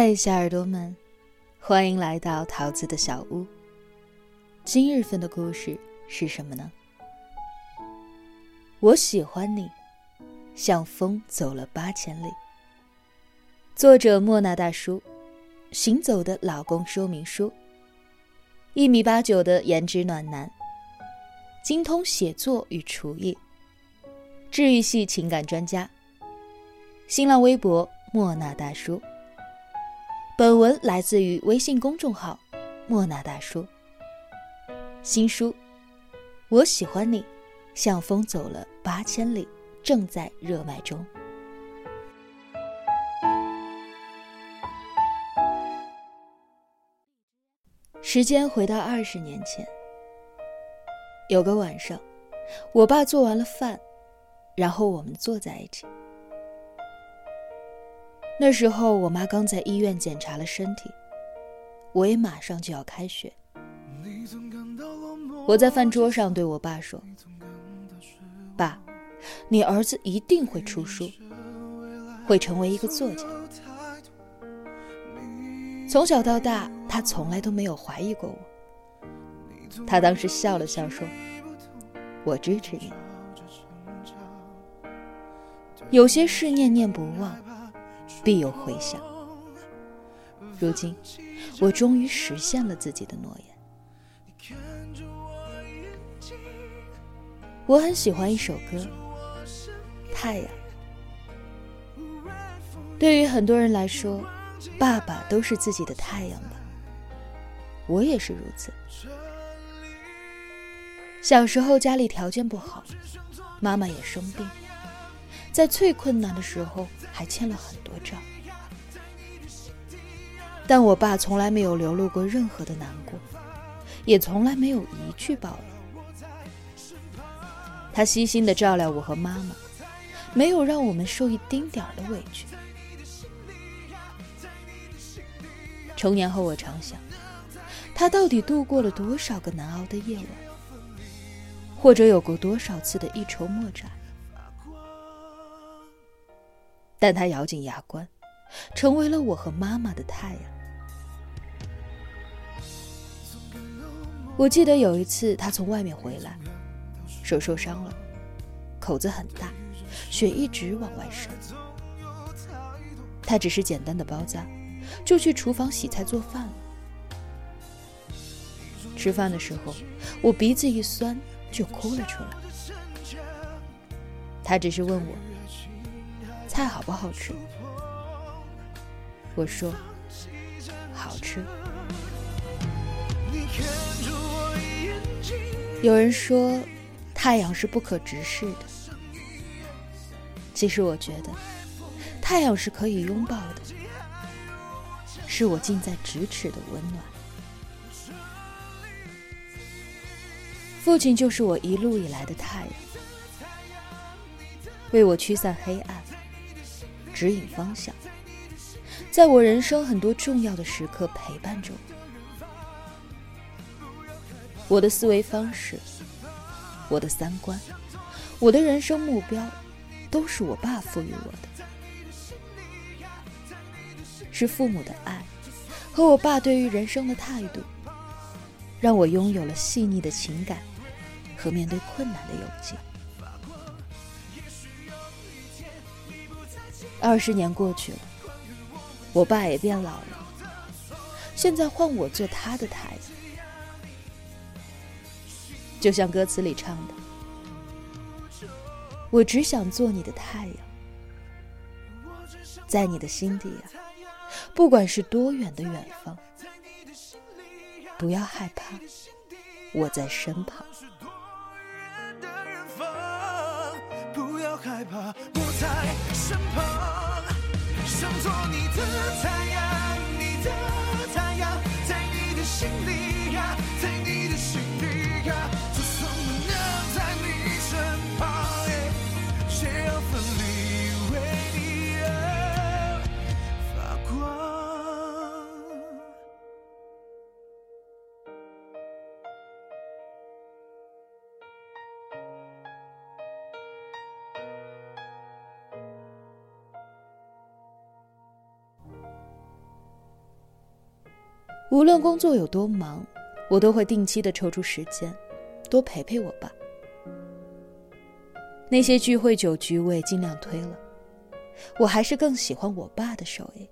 嗨，小耳朵们，欢迎来到桃子的小屋。今日份的故事是什么呢？我喜欢你，像风走了八千里。作者莫那大叔，行走的老公说明书。一米八九的颜值暖男，精通写作与厨艺，治愈系情感专家。新浪微博莫那大叔。本文来自于微信公众号“莫那大叔”。新书《我喜欢你》，像风走了八千里，正在热卖中。时间回到二十年前，有个晚上，我爸做完了饭，然后我们坐在一起。那时候，我妈刚在医院检查了身体，我也马上就要开学。我在饭桌上对我爸说：“爸，你儿子一定会出书，会成为一个作家。从小到大，他从来都没有怀疑过我。”他当时笑了笑说：“我支持你。有些事念念不忘。”必有回响。如今，我终于实现了自己的诺言。我很喜欢一首歌，《太阳》。对于很多人来说，爸爸都是自己的太阳吧。我也是如此。小时候家里条件不好，妈妈也生病，在最困难的时候。还欠了很多账，但我爸从来没有流露过任何的难过，也从来没有一句抱怨。他悉心的照料我和妈妈，没有让我们受一丁点儿的委屈。成年后，我常想，他到底度过了多少个难熬的夜晚，或者有过多少次的一筹莫展。但他咬紧牙关，成为了我和妈妈的太阳。我记得有一次，他从外面回来，手受伤了，口子很大，血一直往外渗。他只是简单的包扎，就去厨房洗菜做饭了。吃饭的时候，我鼻子一酸就哭了出来。他只是问我。菜好不好吃？我说好吃。有人说太阳是不可直视的，其实我觉得太阳是可以拥抱的，是我近在咫尺的温暖。父亲就是我一路以来的太阳，为我驱散黑暗。指引方向，在我人生很多重要的时刻陪伴着我。我的思维方式，我的三观，我的人生目标，都是我爸赋予我的。是父母的爱和我爸对于人生的态度，让我拥有了细腻的情感和面对困难的勇气。二十年过去了，我爸也变老了。现在换我做他的太阳，就像歌词里唱的：“我只想做你的太阳，在你的心底呀，不管是多远的远方，不要害怕，我在身旁。”害怕，不在身旁，想做你的太阳，无论工作有多忙，我都会定期的抽出时间，多陪陪我爸。那些聚会酒局我也尽量推了，我还是更喜欢我爸的手艺。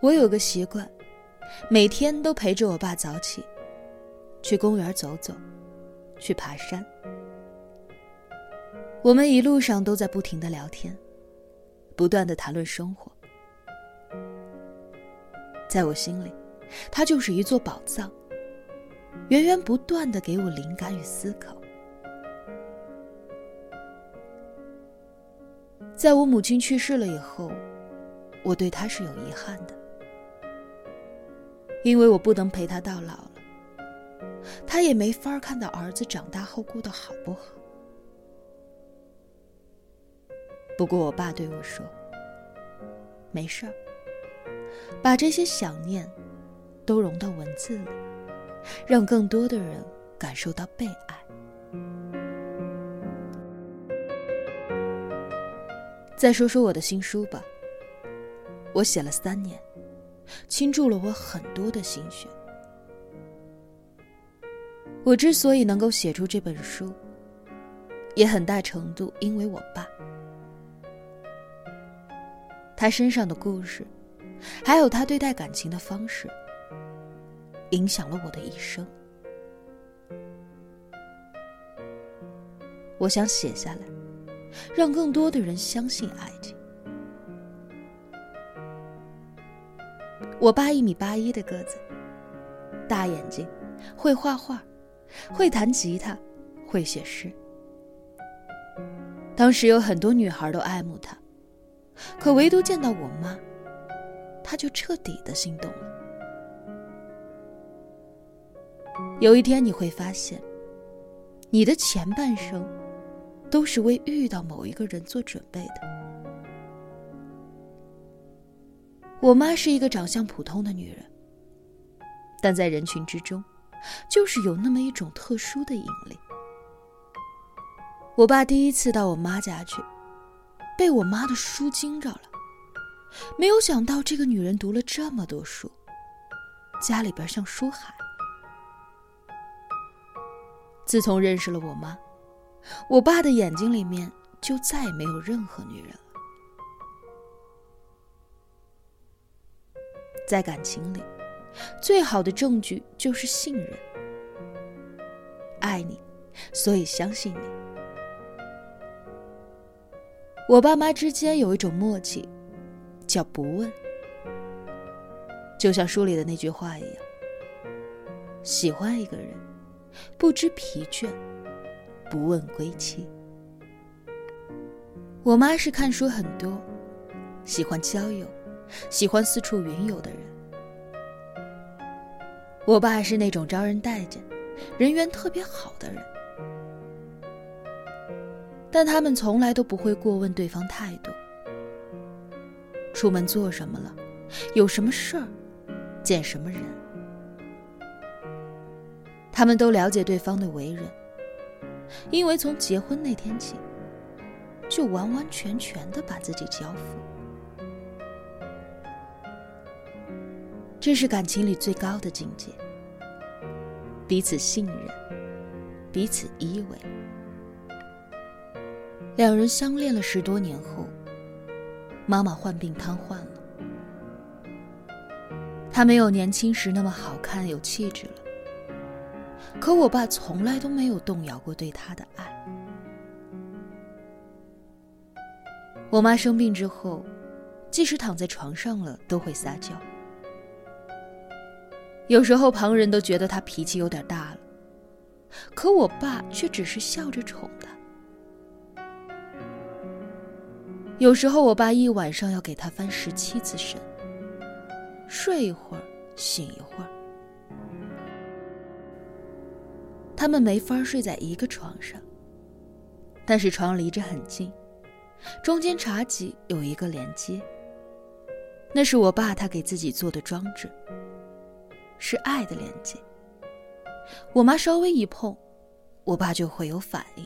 我有个习惯，每天都陪着我爸早起，去公园走走，去爬山。我们一路上都在不停的聊天，不断的谈论生活。在我心里，他就是一座宝藏，源源不断的给我灵感与思考。在我母亲去世了以后，我对他是有遗憾的，因为我不能陪他到老了，他也没法看到儿子长大后过得好不好。不过我爸对我说：“没事儿。”把这些想念都融到文字里，让更多的人感受到被爱。再说说我的新书吧，我写了三年，倾注了我很多的心血。我之所以能够写出这本书，也很大程度因为我爸，他身上的故事。还有他对待感情的方式，影响了我的一生。我想写下来，让更多的人相信爱情。我爸一米八一的个子，大眼睛，会画画，会弹吉他，会写诗。当时有很多女孩都爱慕他，可唯独见到我妈。他就彻底的心动了。有一天你会发现，你的前半生都是为遇到某一个人做准备的。我妈是一个长相普通的女人，但在人群之中，就是有那么一种特殊的引力。我爸第一次到我妈家去，被我妈的书惊着了。没有想到这个女人读了这么多书，家里边像书海。自从认识了我妈，我爸的眼睛里面就再也没有任何女人了。在感情里，最好的证据就是信任。爱你，所以相信你。我爸妈之间有一种默契。叫不问，就像书里的那句话一样：喜欢一个人，不知疲倦，不问归期。我妈是看书很多，喜欢交友，喜欢四处云游的人。我爸是那种招人待见、人缘特别好的人，但他们从来都不会过问对方太多。出门做什么了？有什么事儿？见什么人？他们都了解对方的为人，因为从结婚那天起，就完完全全的把自己交付。这是感情里最高的境界，彼此信任，彼此依偎。两人相恋了十多年后。妈妈患病瘫痪了，她没有年轻时那么好看有气质了。可我爸从来都没有动摇过对她的爱。我妈生病之后，即使躺在床上了，都会撒娇。有时候旁人都觉得她脾气有点大了，可我爸却只是笑着宠有时候，我爸一晚上要给他翻十七次身，睡一会儿，醒一会儿。他们没法睡在一个床上，但是床离着很近，中间茶几有一个连接。那是我爸他给自己做的装置，是爱的连接。我妈稍微一碰，我爸就会有反应。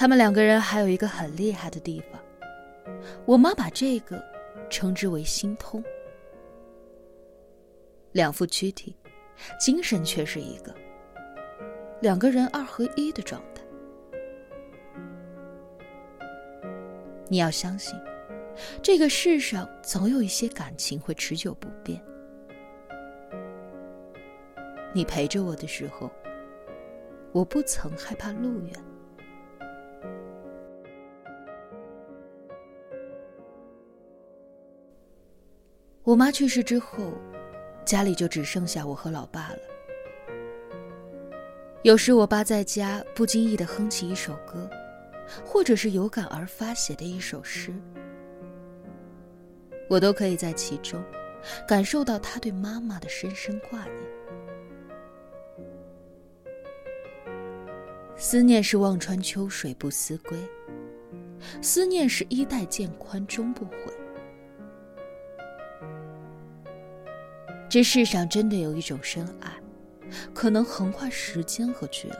他们两个人还有一个很厉害的地方，我妈把这个称之为心通。两副躯体，精神却是一个，两个人二合一的状态。你要相信，这个世上总有一些感情会持久不变。你陪着我的时候，我不曾害怕路远。我妈去世之后，家里就只剩下我和老爸了。有时我爸在家不经意的哼起一首歌，或者是有感而发写的一首诗，我都可以在其中感受到他对妈妈的深深挂念。思念是望穿秋水不思归，思念是衣带渐宽终不悔。这世上真的有一种深爱，可能横跨时间和距离。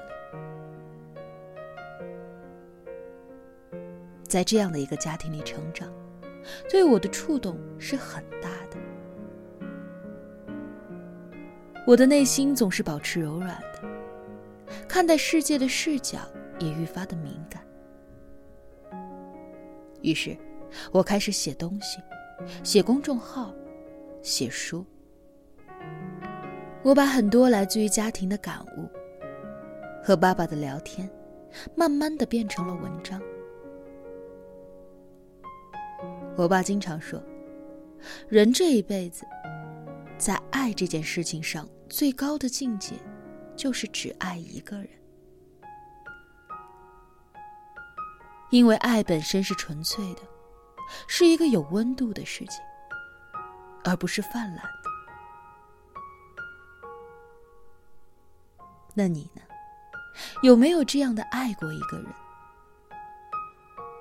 在这样的一个家庭里成长，对我的触动是很大的。我的内心总是保持柔软的，看待世界的视角也愈发的敏感。于是，我开始写东西，写公众号，写书。我把很多来自于家庭的感悟和爸爸的聊天，慢慢的变成了文章。我爸经常说，人这一辈子，在爱这件事情上，最高的境界，就是只爱一个人。因为爱本身是纯粹的，是一个有温度的事情，而不是泛滥。那你呢？有没有这样的爱过一个人？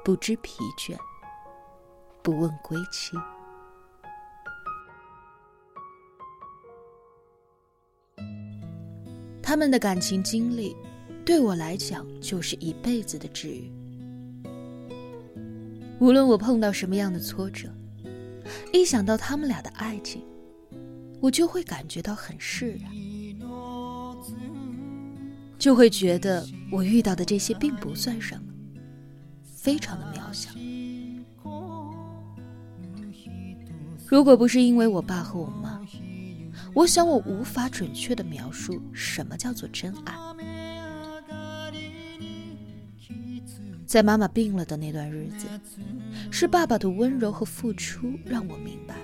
不知疲倦，不问归期。他们的感情经历，对我来讲就是一辈子的治愈。无论我碰到什么样的挫折，一想到他们俩的爱情，我就会感觉到很释然。就会觉得我遇到的这些并不算什么，非常的渺小。如果不是因为我爸和我妈，我想我无法准确的描述什么叫做真爱。在妈妈病了的那段日子，是爸爸的温柔和付出让我明白，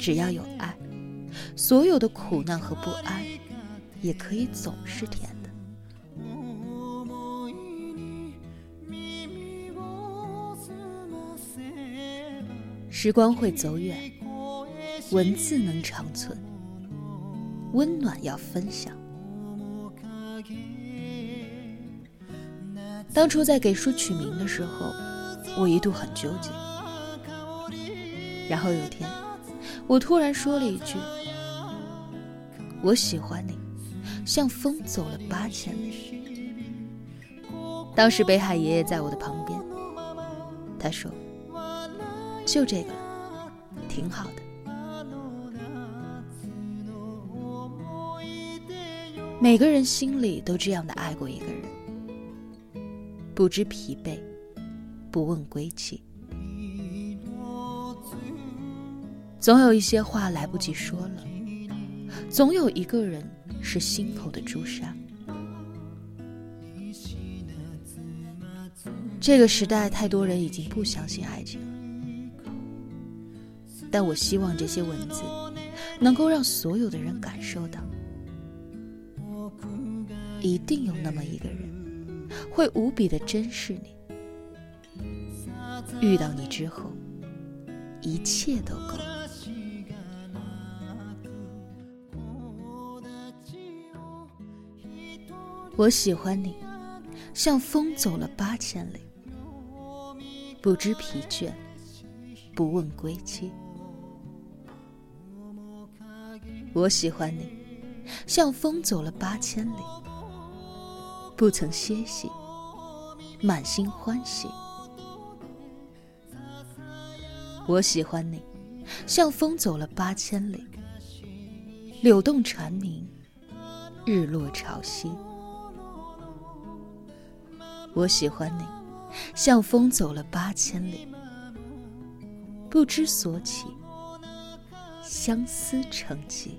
只要有爱。所有的苦难和不安，也可以总是甜的。时光会走远，文字能长存，温暖要分享。当初在给书取名的时候，我一度很纠结。然后有天，我突然说了一句。我喜欢你，像风走了八千里。当时北海爷爷在我的旁边，他说：“就这个，挺好的。”每个人心里都这样的爱过一个人，不知疲惫，不问归期。总有一些话来不及说了。总有一个人是心口的朱砂。这个时代，太多人已经不相信爱情了，但我希望这些文字能够让所有的人感受到，一定有那么一个人会无比的珍视你，遇到你之后，一切都够。我喜欢你，像风走了八千里，不知疲倦，不问归期。我喜欢你，像风走了八千里，不曾歇息，满心欢喜。我喜欢你，像风走了八千里，柳动蝉鸣，日落潮汐。我喜欢你，像风走了八千里，不知所起，相思成疾。